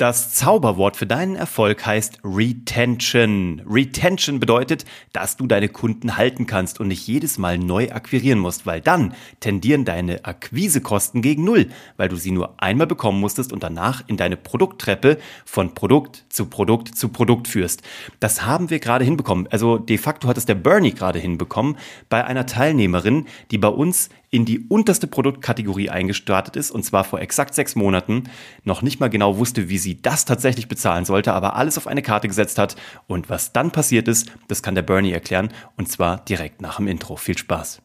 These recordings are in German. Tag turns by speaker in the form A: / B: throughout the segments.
A: Das Zauberwort für deinen Erfolg heißt Retention. Retention bedeutet, dass du deine Kunden halten kannst und nicht jedes Mal neu akquirieren musst, weil dann tendieren deine Akquisekosten gegen Null, weil du sie nur einmal bekommen musstest und danach in deine Produkttreppe von Produkt zu Produkt zu Produkt führst. Das haben wir gerade hinbekommen. Also de facto hat es der Bernie gerade hinbekommen bei einer Teilnehmerin, die bei uns in die unterste Produktkategorie eingestartet ist und zwar vor exakt sechs Monaten, noch nicht mal genau wusste, wie sie das tatsächlich bezahlen sollte, aber alles auf eine Karte gesetzt hat. Und was dann passiert ist, das kann der Bernie erklären und zwar direkt nach dem Intro. Viel Spaß.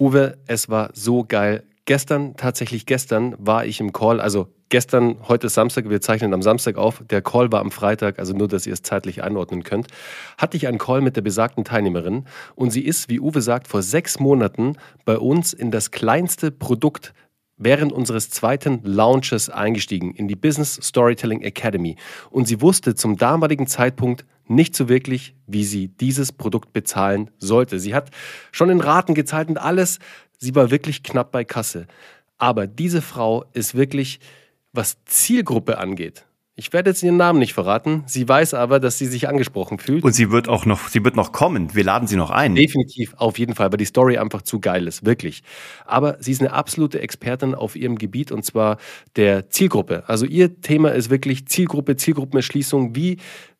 B: Uwe, es war so geil. Gestern, tatsächlich gestern, war ich im Call, also gestern, heute ist Samstag, wir zeichnen am Samstag auf, der Call war am Freitag, also nur, dass ihr es zeitlich einordnen könnt, hatte ich einen Call mit der besagten Teilnehmerin und sie ist, wie Uwe sagt, vor sechs Monaten bei uns in das kleinste Produkt während unseres zweiten Launches eingestiegen in die Business Storytelling Academy und sie wusste zum damaligen Zeitpunkt nicht so wirklich, wie sie dieses Produkt bezahlen sollte. Sie hat schon in Raten gezahlt und alles, sie war wirklich knapp bei Kasse. Aber diese Frau ist wirklich was Zielgruppe angeht, ich werde jetzt ihren Namen nicht verraten. Sie weiß aber, dass sie sich angesprochen fühlt.
A: Und sie wird auch noch, sie wird noch kommen. Wir laden sie noch ein.
B: Definitiv, auf jeden Fall, weil die Story einfach zu geil ist, wirklich. Aber sie ist eine absolute Expertin auf ihrem Gebiet und zwar der Zielgruppe. Also ihr Thema ist wirklich Zielgruppe, Zielgruppenerschließung. Wie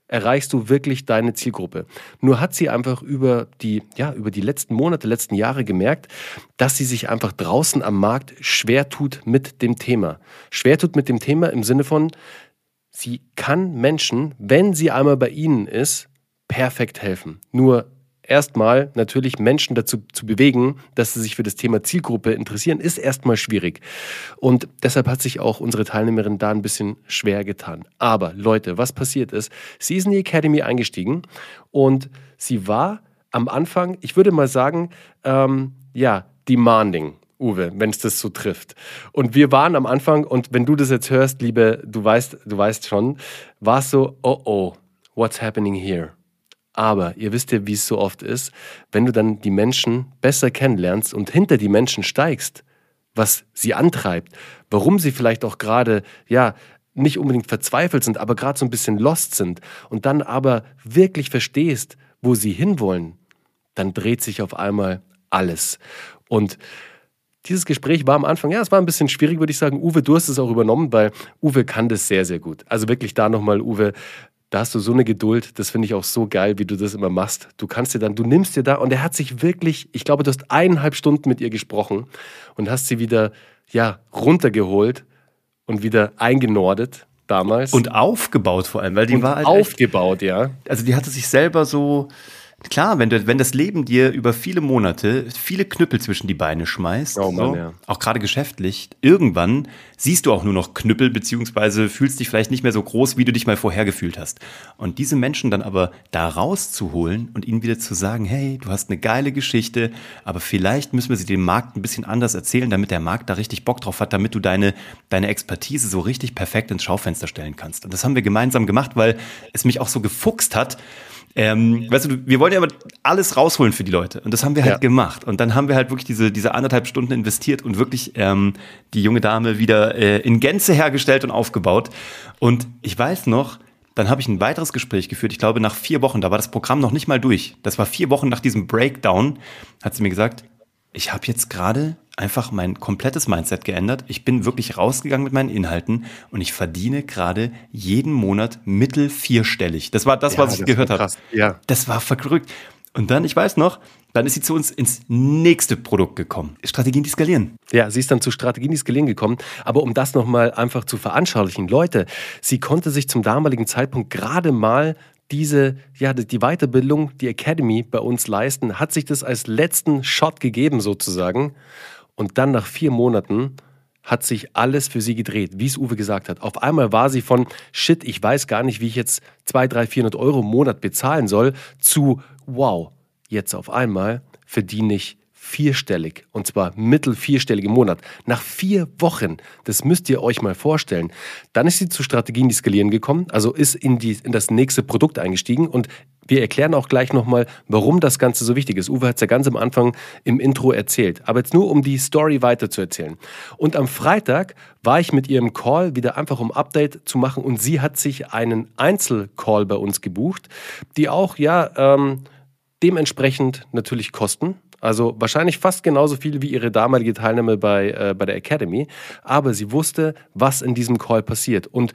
B: erreichst du wirklich deine Zielgruppe. Nur hat sie einfach über die, ja, über die letzten Monate, letzten Jahre gemerkt, dass sie sich einfach draußen am Markt schwer tut mit dem Thema. Schwer tut mit dem Thema im Sinne von, sie kann Menschen, wenn sie einmal bei ihnen ist, perfekt helfen. Nur erstmal natürlich Menschen dazu zu bewegen, dass sie sich für das Thema Zielgruppe interessieren, ist erstmal schwierig. Und deshalb hat sich auch unsere Teilnehmerin da ein bisschen schwer getan. Aber Leute, was passiert ist, sie ist in die Academy eingestiegen und sie war am Anfang, ich würde mal sagen, ähm, ja, demanding. Uwe, wenn es das so trifft. Und wir waren am Anfang, und wenn du das jetzt hörst, liebe, du weißt, du weißt schon, war es so, oh oh, what's happening here? Aber ihr wisst ja, wie es so oft ist, wenn du dann die Menschen besser kennenlernst und hinter die Menschen steigst, was sie antreibt, warum sie vielleicht auch gerade, ja, nicht unbedingt verzweifelt sind, aber gerade so ein bisschen lost sind und dann aber wirklich verstehst, wo sie hinwollen, dann dreht sich auf einmal alles. Und dieses Gespräch war am Anfang, ja, es war ein bisschen schwierig, würde ich sagen. Uwe, du hast es auch übernommen, weil Uwe kann das sehr, sehr gut. Also wirklich da nochmal, Uwe, da hast du so eine Geduld, das finde ich auch so geil, wie du das immer machst. Du kannst dir dann, du nimmst dir da und er hat sich wirklich, ich glaube, du hast eineinhalb Stunden mit ihr gesprochen und hast sie wieder, ja, runtergeholt und wieder eingenordet damals.
A: Und aufgebaut vor allem, weil die
B: und
A: war halt
B: aufgebaut,
A: echt,
B: ja.
A: Also die hatte sich selber so, Klar, wenn, du, wenn das Leben dir über viele Monate viele Knüppel zwischen die Beine schmeißt,
B: oh Mann,
A: so,
B: ja.
A: auch gerade geschäftlich, irgendwann siehst du auch nur noch Knüppel, beziehungsweise fühlst dich vielleicht nicht mehr so groß, wie du dich mal vorher gefühlt hast. Und diese Menschen dann aber da rauszuholen und ihnen wieder zu sagen, hey, du hast eine geile Geschichte, aber vielleicht müssen wir sie dem Markt ein bisschen anders erzählen, damit der Markt da richtig Bock drauf hat, damit du deine, deine Expertise so richtig perfekt ins Schaufenster stellen kannst. Und das haben wir gemeinsam gemacht, weil es mich auch so gefuchst hat, ähm, weißt du, wir wollen ja immer alles rausholen für die Leute. Und das haben wir halt ja. gemacht. Und dann haben wir halt wirklich diese, diese anderthalb Stunden investiert und wirklich ähm, die junge Dame wieder äh, in Gänze hergestellt und aufgebaut. Und ich weiß noch, dann habe ich ein weiteres Gespräch geführt. Ich glaube, nach vier Wochen, da war das Programm noch nicht mal durch. Das war vier Wochen nach diesem Breakdown, hat sie mir gesagt, ich habe jetzt gerade einfach mein komplettes Mindset geändert. Ich bin wirklich rausgegangen mit meinen Inhalten und ich verdiene gerade jeden Monat mittel vierstellig. Das war das, ja, was ich gehört habe. Ja. Das war verrückt. Und dann, ich weiß noch, dann ist sie zu uns ins nächste Produkt gekommen. Strategien, die skalieren.
B: Ja, sie ist dann zu Strategien, die skalieren gekommen. Aber um das nochmal einfach zu veranschaulichen, Leute, sie konnte sich zum damaligen Zeitpunkt gerade mal diese, ja, die Weiterbildung, die Academy bei uns leisten, hat sich das als letzten Shot gegeben sozusagen. Und dann nach vier Monaten hat sich alles für sie gedreht, wie es Uwe gesagt hat. Auf einmal war sie von, shit, ich weiß gar nicht, wie ich jetzt 200, 300, 400 Euro im Monat bezahlen soll, zu, wow, jetzt auf einmal verdiene ich vierstellig und zwar mittel vierstellig im Monat. Nach vier Wochen, das müsst ihr euch mal vorstellen. Dann ist sie zu Strategien, die skalieren gekommen, also ist in, die, in das nächste Produkt eingestiegen und wir erklären auch gleich nochmal, warum das Ganze so wichtig ist. Uwe hat es ja ganz am Anfang im Intro erzählt. Aber jetzt nur, um die Story weiter zu erzählen. Und am Freitag war ich mit ihr im Call, wieder einfach um Update zu machen. Und sie hat sich einen Einzelcall bei uns gebucht, die auch, ja, ähm, dementsprechend natürlich kosten. Also wahrscheinlich fast genauso viel wie ihre damalige Teilnahme bei, äh, bei der Academy. Aber sie wusste, was in diesem Call passiert. Und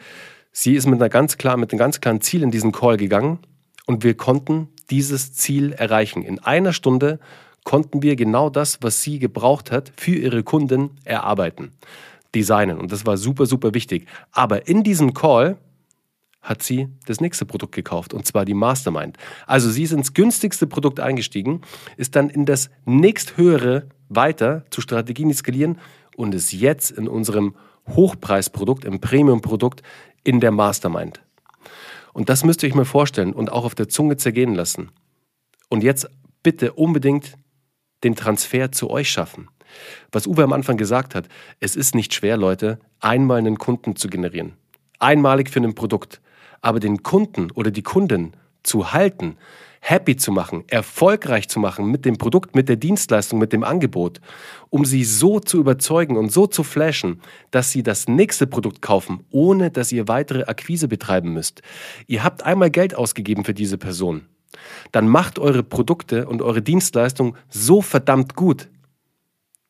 B: sie ist mit, einer ganz klar, mit einem ganz klaren Ziel in diesen Call gegangen. Und wir konnten dieses Ziel erreichen. In einer Stunde konnten wir genau das, was sie gebraucht hat, für ihre Kunden erarbeiten, designen. Und das war super, super wichtig. Aber in diesem Call hat sie das nächste Produkt gekauft, und zwar die Mastermind. Also sie ist ins günstigste Produkt eingestiegen, ist dann in das nächsthöhere weiter zu Strategien skalieren und ist jetzt in unserem Hochpreisprodukt, im Premium-Produkt in der Mastermind. Und das müsst ihr euch mal vorstellen und auch auf der Zunge zergehen lassen. Und jetzt bitte unbedingt den Transfer zu euch schaffen. Was Uwe am Anfang gesagt hat, es ist nicht schwer, Leute, einmal einen Kunden zu generieren. Einmalig für ein Produkt aber den Kunden oder die Kunden zu halten, happy zu machen, erfolgreich zu machen mit dem Produkt, mit der Dienstleistung, mit dem Angebot, um sie so zu überzeugen und so zu flashen, dass sie das nächste Produkt kaufen, ohne dass ihr weitere Akquise betreiben müsst. Ihr habt einmal Geld ausgegeben für diese Person. Dann macht eure Produkte und eure Dienstleistung so verdammt gut,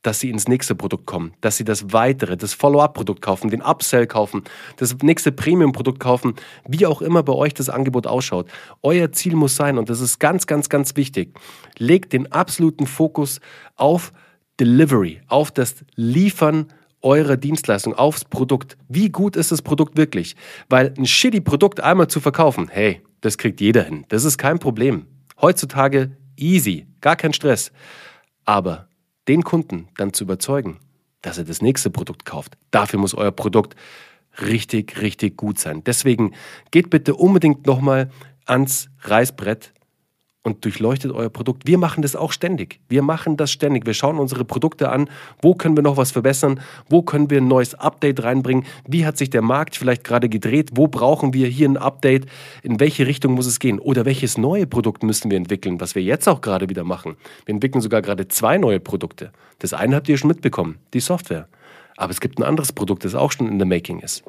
B: dass sie ins nächste Produkt kommen, dass sie das weitere, das Follow-up-Produkt kaufen, den Upsell kaufen, das nächste Premium-Produkt kaufen, wie auch immer bei euch das Angebot ausschaut. Euer Ziel muss sein, und das ist ganz, ganz, ganz wichtig, legt den absoluten Fokus auf Delivery, auf das Liefern eurer Dienstleistung, aufs Produkt. Wie gut ist das Produkt wirklich? Weil ein shitty Produkt einmal zu verkaufen, hey, das kriegt jeder hin. Das ist kein Problem. Heutzutage easy, gar kein Stress. Aber den Kunden dann zu überzeugen, dass er das nächste Produkt kauft. Dafür muss euer Produkt richtig, richtig gut sein. Deswegen geht bitte unbedingt nochmal ans Reißbrett und durchleuchtet euer Produkt. Wir machen das auch ständig. Wir machen das ständig. Wir schauen unsere Produkte an. Wo können wir noch was verbessern? Wo können wir ein neues Update reinbringen? Wie hat sich der Markt vielleicht gerade gedreht? Wo brauchen wir hier ein Update? In welche Richtung muss es gehen? Oder welches neue Produkt müssen wir entwickeln, was wir jetzt auch gerade wieder machen? Wir entwickeln sogar gerade zwei neue Produkte. Das eine habt ihr schon mitbekommen, die Software. Aber es gibt ein anderes Produkt, das auch schon in der Making ist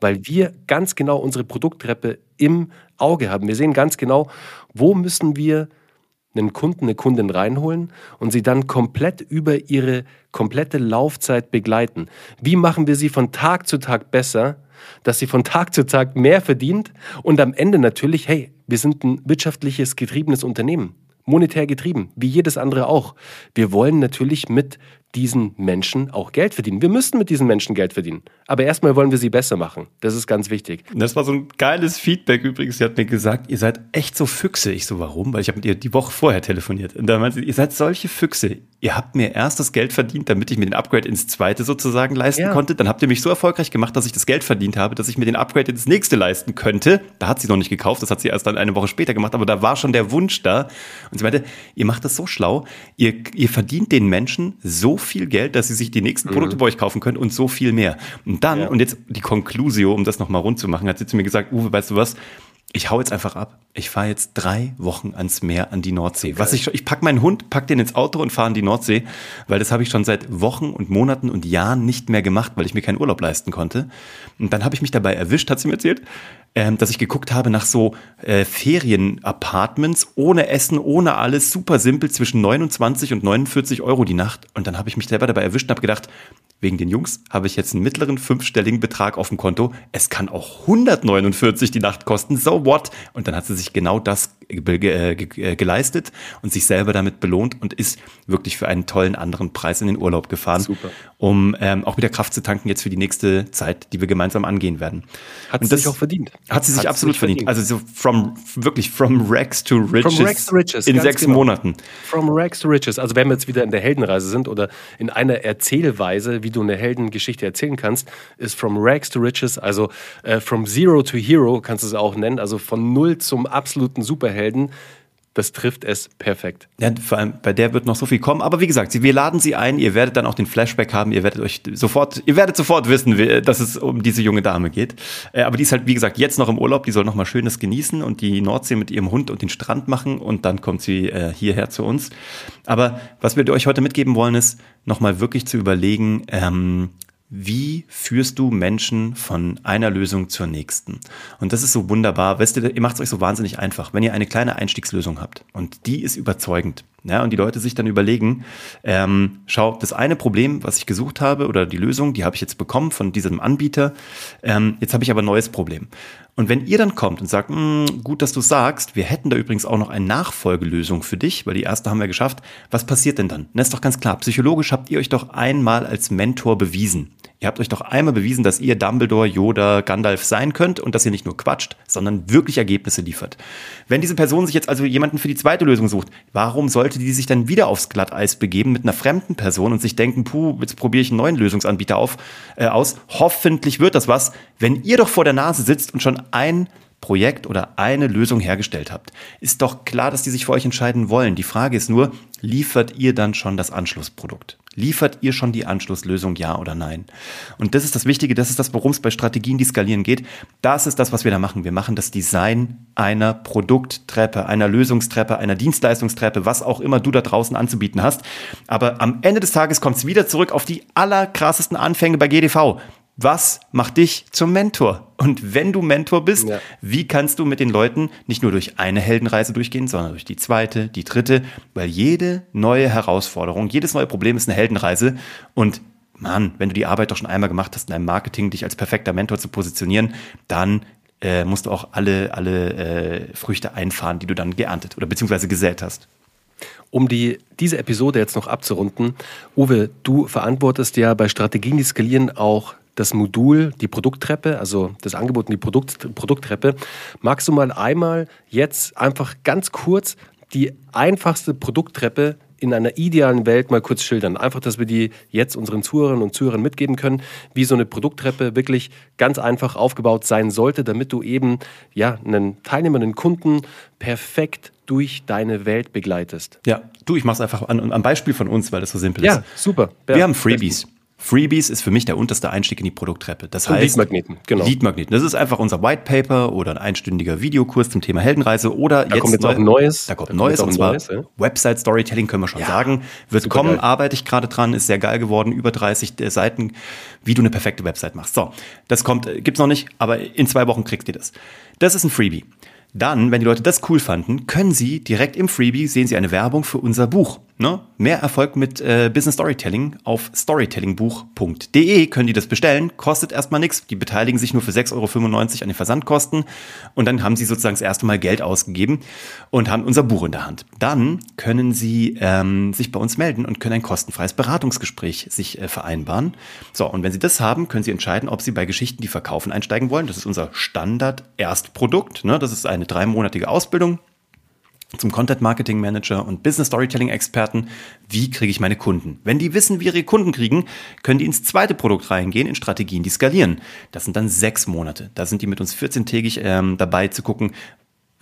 B: weil wir ganz genau unsere Produkttreppe im Auge haben. Wir sehen ganz genau, wo müssen wir einen Kunden, eine Kundin reinholen und sie dann komplett über ihre komplette Laufzeit begleiten. Wie machen wir sie von Tag zu Tag besser, dass sie von Tag zu Tag mehr verdient und am Ende natürlich, hey, wir sind ein wirtschaftliches getriebenes Unternehmen monetär getrieben, wie jedes andere auch. Wir wollen natürlich mit diesen Menschen auch Geld verdienen. Wir müssen mit diesen Menschen Geld verdienen. Aber erstmal wollen wir sie besser machen. Das ist ganz wichtig.
A: Das war so ein geiles Feedback übrigens. Sie hat mir gesagt, ihr seid echt so Füchse. Ich so, warum? Weil ich habe mit ihr die Woche vorher telefoniert. Und da meinte sie, ihr seid solche Füchse. Ihr habt mir erst das Geld verdient, damit ich mir den Upgrade ins zweite sozusagen leisten ja. konnte. Dann habt ihr mich so erfolgreich gemacht, dass ich das Geld verdient habe, dass ich mir den Upgrade ins nächste leisten könnte. Da hat sie noch nicht gekauft. Das hat sie erst dann eine Woche später gemacht. Aber da war schon der Wunsch da. Und sie meinte, ihr macht das so schlau. Ihr, ihr verdient den Menschen so viel Geld, dass sie sich die nächsten Produkte mhm. bei euch kaufen können und so viel mehr. Und dann, ja. und jetzt die Conclusio, um das nochmal rund zu machen, hat sie zu mir gesagt, Uwe, weißt du was? Ich hau jetzt einfach ab. Ich fahre jetzt drei Wochen ans Meer an die Nordsee. Was ich ich pack meinen Hund, pack den ins Auto und fahre an die Nordsee, weil das habe ich schon seit Wochen und Monaten und Jahren nicht mehr gemacht, weil ich mir keinen Urlaub leisten konnte. Und dann habe ich mich dabei erwischt, hat sie mir erzählt, ähm, dass ich geguckt habe nach so äh, Ferien-Apartments ohne Essen, ohne alles, super simpel zwischen 29 und 49 Euro die Nacht. Und dann habe ich mich selber dabei erwischt und habe gedacht, wegen den Jungs habe ich jetzt einen mittleren fünfstelligen Betrag auf dem Konto. Es kann auch 149 die Nacht kosten. So what? Und dann hat sie sich genau das ge äh, geleistet und sich selber damit belohnt und ist wirklich für einen tollen anderen Preis in den Urlaub gefahren, Super. um ähm, auch wieder Kraft zu tanken jetzt für die nächste Zeit, die wir gemeinsam angehen werden.
B: Hat und sie sich auch verdient.
A: Hat sie sich hat absolut verdient. verdient. Also so from wirklich from Rags to Riches, from Rags to Riches in sechs genau. Monaten.
B: From Rags to Riches. Also wenn wir jetzt wieder in der Heldenreise sind oder in einer Erzählweise, wie wie du eine Heldengeschichte erzählen kannst, ist From Rags to Riches, also äh, From Zero to Hero kannst du es auch nennen, also von Null zum absoluten Superhelden das trifft es perfekt.
A: Ja, vor allem bei der wird noch so viel kommen. Aber wie gesagt, wir laden sie ein. Ihr werdet dann auch den Flashback haben. Ihr werdet euch sofort, ihr werdet sofort wissen, dass es um diese junge Dame geht. Äh, aber die ist halt, wie gesagt, jetzt noch im Urlaub. Die soll noch mal Schönes genießen und die Nordsee mit ihrem Hund und den Strand machen. Und dann kommt sie äh, hierher zu uns. Aber was wir euch heute mitgeben wollen, ist, noch mal wirklich zu überlegen, ähm, wie führst du Menschen von einer Lösung zur nächsten? Und das ist so wunderbar. Weißt du, ihr macht es euch so wahnsinnig einfach, wenn ihr eine kleine Einstiegslösung habt und die ist überzeugend. Ja, und die Leute sich dann überlegen, ähm, schau, das eine Problem, was ich gesucht habe oder die Lösung, die habe ich jetzt bekommen von diesem Anbieter. Ähm, jetzt habe ich aber ein neues Problem. Und wenn ihr dann kommt und sagt, hm, gut, dass du sagst, wir hätten da übrigens auch noch eine Nachfolgelösung für dich, weil die erste haben wir geschafft, was passiert denn dann? Das ist doch ganz klar, psychologisch habt ihr euch doch einmal als Mentor bewiesen. Ihr habt euch doch einmal bewiesen, dass ihr Dumbledore, Yoda, Gandalf sein könnt und dass ihr nicht nur quatscht, sondern wirklich Ergebnisse liefert. Wenn diese Person sich jetzt also jemanden für die zweite Lösung sucht, warum sollte die sich dann wieder aufs Glatteis begeben mit einer fremden Person und sich denken, puh, jetzt probiere ich einen neuen Lösungsanbieter auf, äh, aus. Hoffentlich wird das was, wenn ihr doch vor der Nase sitzt und schon ein Projekt oder eine Lösung hergestellt habt. Ist doch klar, dass die sich für euch entscheiden wollen. Die Frage ist nur, liefert ihr dann schon das Anschlussprodukt? Liefert ihr schon die Anschlusslösung, ja oder nein? Und das ist das Wichtige, das ist das, worum es bei Strategien, die skalieren geht. Das ist das, was wir da machen. Wir machen das Design einer Produkttreppe, einer Lösungstreppe, einer Dienstleistungstreppe, was auch immer du da draußen anzubieten hast. Aber am Ende des Tages kommt es wieder zurück auf die allerkrassesten Anfänge bei GDV was macht dich zum Mentor? Und wenn du Mentor bist, ja. wie kannst du mit den Leuten nicht nur durch eine Heldenreise durchgehen, sondern durch die zweite, die dritte, weil jede neue Herausforderung, jedes neue Problem ist eine Heldenreise und Mann, wenn du die Arbeit doch schon einmal gemacht hast, in deinem Marketing dich als perfekter Mentor zu positionieren, dann äh, musst du auch alle, alle äh, Früchte einfahren, die du dann geerntet oder beziehungsweise gesät hast.
B: Um die, diese Episode jetzt noch abzurunden, Uwe, du verantwortest ja bei Strategien, die skalieren auch das Modul, die Produkttreppe, also das Angebot und die Produkt, Produkttreppe. Magst du mal einmal jetzt einfach ganz kurz die einfachste Produkttreppe in einer idealen Welt mal kurz schildern. Einfach, dass wir die jetzt unseren Zuhörern und Zuhörern mitgeben können, wie so eine Produkttreppe wirklich ganz einfach aufgebaut sein sollte, damit du eben ja einen Teilnehmer, einen Kunden perfekt durch deine Welt begleitest.
A: Ja, du, ich mach's einfach an, am Beispiel von uns, weil das so simpel
B: ist.
A: Ja,
B: super.
A: Wir ja, haben Freebies. Besten. Freebies ist für mich der unterste Einstieg in die Produkttreppe. Das
B: Und heißt Leadmagneten,
A: genau. Leadmagneten. Das ist einfach unser White Paper oder ein einstündiger Videokurs zum Thema Heldenreise oder
B: da jetzt kommt jetzt neu, auch ein neues.
A: Da kommt ein neues und zwar neues, ja? Website Storytelling können wir schon ja, sagen. Wird kommen, geil. arbeite ich gerade dran, ist sehr geil geworden, über 30 Seiten, wie du eine perfekte Website machst. So, das kommt, äh, gibt's noch nicht, aber in zwei Wochen kriegst du das. Das ist ein Freebie. Dann, wenn die Leute das cool fanden, können sie direkt im Freebie sehen sie eine Werbung für unser Buch. Ne? Mehr Erfolg mit äh, Business Storytelling auf storytellingbuch.de können die das bestellen. Kostet erstmal nichts. Die beteiligen sich nur für 6,95 Euro an den Versandkosten. Und dann haben sie sozusagen das erste Mal Geld ausgegeben und haben unser Buch in der Hand. Dann können sie ähm, sich bei uns melden und können ein kostenfreies Beratungsgespräch sich äh, vereinbaren. So, und wenn sie das haben, können sie entscheiden, ob sie bei Geschichten, die verkaufen, einsteigen wollen. Das ist unser Standard-Erstprodukt. Ne? Das ist eine dreimonatige Ausbildung zum Content Marketing Manager und Business Storytelling Experten. Wie kriege ich meine Kunden? Wenn die wissen, wie ihre Kunden kriegen, können die ins zweite Produkt reingehen, in Strategien, die skalieren. Das sind dann sechs Monate. Da sind die mit uns 14-tägig ähm, dabei zu gucken,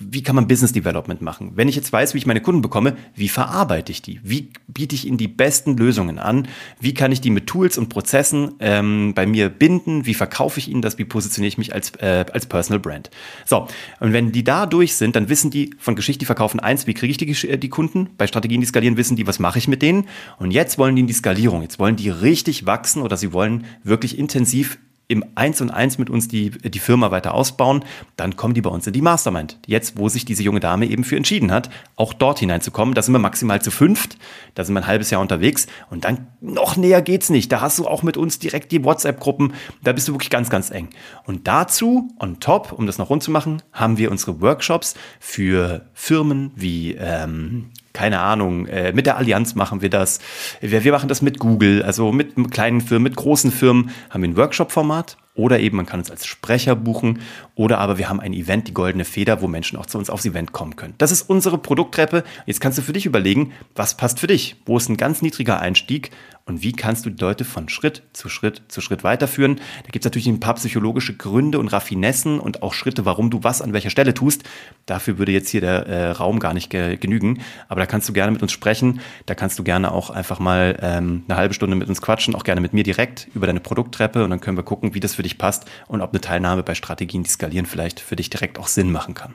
A: wie kann man Business Development machen? Wenn ich jetzt weiß, wie ich meine Kunden bekomme, wie verarbeite ich die? Wie biete ich ihnen die besten Lösungen an? Wie kann ich die mit Tools und Prozessen ähm, bei mir binden? Wie verkaufe ich ihnen das? Wie positioniere ich mich als, äh, als Personal Brand? So, und wenn die da durch sind, dann wissen die von Geschichte, die verkaufen eins, wie kriege ich die, äh, die Kunden? Bei Strategien, die skalieren, wissen die, was mache ich mit denen? Und jetzt wollen die in die Skalierung. Jetzt wollen die richtig wachsen oder sie wollen wirklich intensiv im Eins und Eins mit uns die, die Firma weiter ausbauen, dann kommen die bei uns in die Mastermind. Jetzt, wo sich diese junge Dame eben für entschieden hat, auch dort hineinzukommen. Da sind wir maximal zu fünft, da sind wir ein halbes Jahr unterwegs und dann noch näher geht's nicht. Da hast du auch mit uns direkt die WhatsApp-Gruppen, da bist du wirklich ganz, ganz eng. Und dazu, on top, um das noch rund zu machen, haben wir unsere Workshops für Firmen wie ähm, keine Ahnung, äh, mit der Allianz machen wir das. Wir, wir machen das mit Google, also mit kleinen Firmen, mit großen Firmen haben wir ein Workshop-Format oder eben man kann uns als Sprecher buchen oder aber wir haben ein Event, die Goldene Feder, wo Menschen auch zu uns aufs Event kommen können. Das ist unsere Produkttreppe. Jetzt kannst du für dich überlegen, was passt für dich? Wo ist ein ganz niedriger Einstieg und wie kannst du die Leute von Schritt zu Schritt zu Schritt weiterführen. Da gibt es natürlich ein paar psychologische Gründe und Raffinessen und auch Schritte, warum du was an welcher Stelle tust. Dafür würde jetzt hier der äh, Raum gar nicht ge genügen. Aber da kannst du gerne mit uns sprechen. Da kannst du gerne auch einfach mal ähm, eine halbe Stunde mit uns quatschen, auch gerne mit mir direkt über deine Produkttreppe und dann können wir gucken, wie das für dich passt und ob eine Teilnahme bei Strategien, die skalieren, vielleicht für dich direkt auch Sinn machen kann.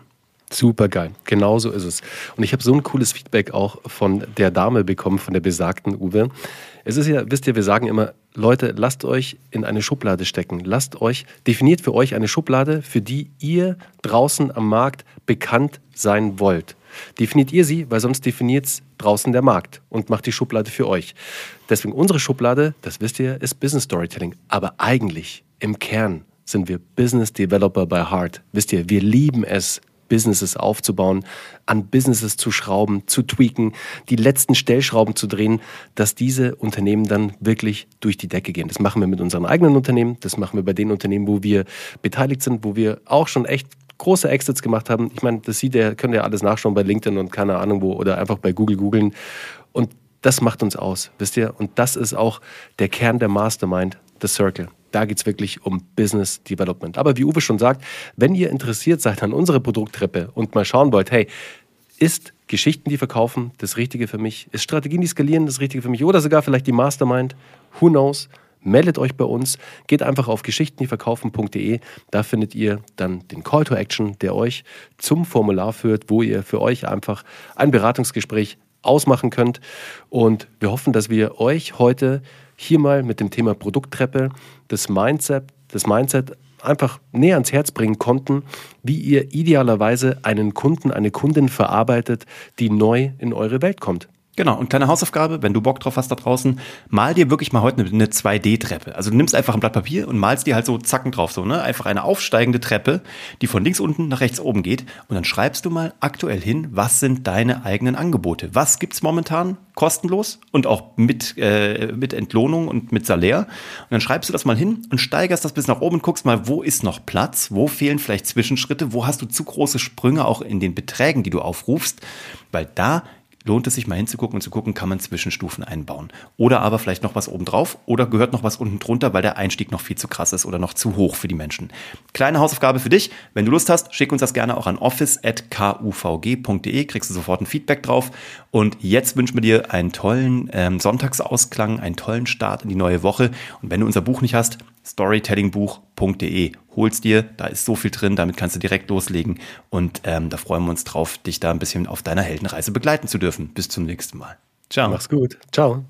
B: Super geil. Genau so ist es. Und ich habe so ein cooles Feedback auch von der Dame bekommen, von der besagten Uwe. Es ist ja, wisst ihr, wir sagen immer, Leute, lasst euch in eine Schublade stecken. Lasst euch, definiert für euch eine Schublade, für die ihr draußen am Markt bekannt sein wollt. Definiert ihr sie, weil sonst definiert es draußen der Markt und macht die Schublade für euch. Deswegen unsere Schublade, das wisst ihr, ist Business Storytelling. Aber eigentlich, im Kern, sind wir Business Developer by Heart. Wisst ihr, wir lieben es, Businesses aufzubauen, an Businesses zu schrauben, zu tweaken, die letzten Stellschrauben zu drehen, dass diese Unternehmen dann wirklich durch die Decke gehen. Das machen wir mit unseren eigenen Unternehmen, das machen wir bei den Unternehmen, wo wir beteiligt sind, wo wir auch schon echt große Exits gemacht haben. Ich meine, das sieht ihr, könnt ihr alles nachschauen bei LinkedIn und keine Ahnung wo oder einfach bei Google googeln. Und das macht uns aus, wisst ihr? Und das ist auch der Kern der Mastermind, The Circle. Da geht es wirklich um Business Development. Aber wie Uwe schon sagt, wenn ihr interessiert seid an unserer Produkttreppe und mal schauen wollt, hey, ist Geschichten, die verkaufen, das Richtige für mich? Ist Strategien, die skalieren, das Richtige für mich? Oder sogar vielleicht die Mastermind? Who knows? Meldet euch bei uns, geht einfach auf geschichtendieverkaufen.de. Da findet ihr dann den Call to Action, der euch zum Formular führt, wo ihr für euch einfach ein Beratungsgespräch ausmachen könnt. Und wir hoffen, dass wir euch heute hier mal mit dem Thema Produkttreppe das Mindset, das Mindset einfach näher ans Herz bringen konnten, wie ihr idealerweise einen Kunden, eine Kundin verarbeitet, die neu in eure Welt kommt.
A: Genau, und kleine Hausaufgabe, wenn du Bock drauf hast da draußen, mal dir wirklich mal heute eine 2D-Treppe. Also du nimmst einfach ein Blatt Papier und malst dir halt so zacken drauf, so, ne? Einfach eine aufsteigende Treppe, die von links unten nach rechts oben geht. Und dann schreibst du mal aktuell hin, was sind deine eigenen Angebote? Was gibt's momentan kostenlos und auch mit, äh, mit Entlohnung und mit Salär? Und dann schreibst du das mal hin und steigerst das bis nach oben und guckst mal, wo ist noch Platz? Wo fehlen vielleicht Zwischenschritte? Wo hast du zu große Sprünge auch in den Beträgen, die du aufrufst? Weil da lohnt es sich mal hinzugucken und zu gucken, kann man Zwischenstufen einbauen. Oder aber vielleicht noch was obendrauf oder gehört noch was unten drunter, weil der Einstieg noch viel zu krass ist oder noch zu hoch für die Menschen. Kleine Hausaufgabe für dich. Wenn du Lust hast, schick uns das gerne auch an office.kuvg.de, kriegst du sofort ein Feedback drauf. Und jetzt wünschen wir dir einen tollen ähm, Sonntagsausklang, einen tollen Start in die neue Woche. Und wenn du unser Buch nicht hast, storytellingbuch.de. Hol's dir, da ist so viel drin, damit kannst du direkt loslegen und ähm, da freuen wir uns drauf, dich da ein bisschen auf deiner Heldenreise begleiten zu dürfen. Bis zum nächsten Mal.
B: Ciao. Mach's gut. Ciao.